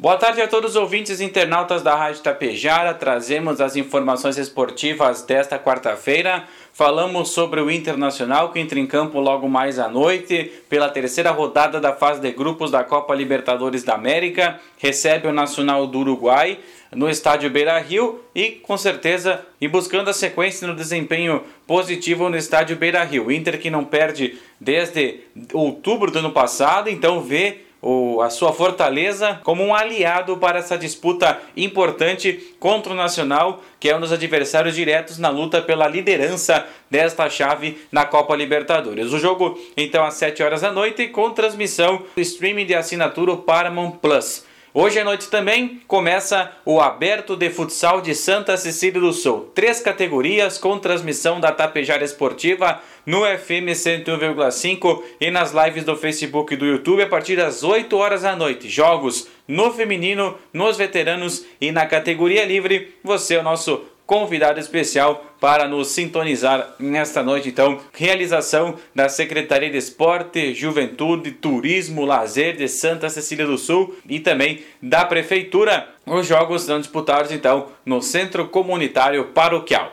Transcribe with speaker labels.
Speaker 1: Boa tarde a todos os ouvintes e internautas da Rádio Tapejara. Trazemos as informações esportivas desta quarta-feira. Falamos sobre o Internacional que entra em campo logo mais à noite pela terceira rodada da fase de grupos da Copa Libertadores da América. Recebe o Nacional do Uruguai no estádio Beira Rio e com certeza e buscando a sequência no desempenho positivo no estádio Beira Rio. Inter que não perde desde outubro do ano passado, então vê o, a sua fortaleza como um aliado para essa disputa importante contra o Nacional, que é um dos adversários diretos na luta pela liderança desta chave na Copa Libertadores. O jogo, então, às 7 horas da noite, com transmissão do streaming de assinatura Paramount Plus. Hoje à noite também começa o Aberto de Futsal de Santa Cecília do Sul. Três categorias com transmissão da Tapejara Esportiva no FM 101,5 e nas lives do Facebook e do YouTube a partir das 8 horas da noite. Jogos no feminino, nos veteranos e na categoria livre. Você é o nosso convidado especial para nos sintonizar nesta noite. Então, realização da Secretaria de Esporte, Juventude, Turismo, Lazer de Santa Cecília do Sul e também da Prefeitura. Os jogos são disputados então no Centro Comunitário Paroquial.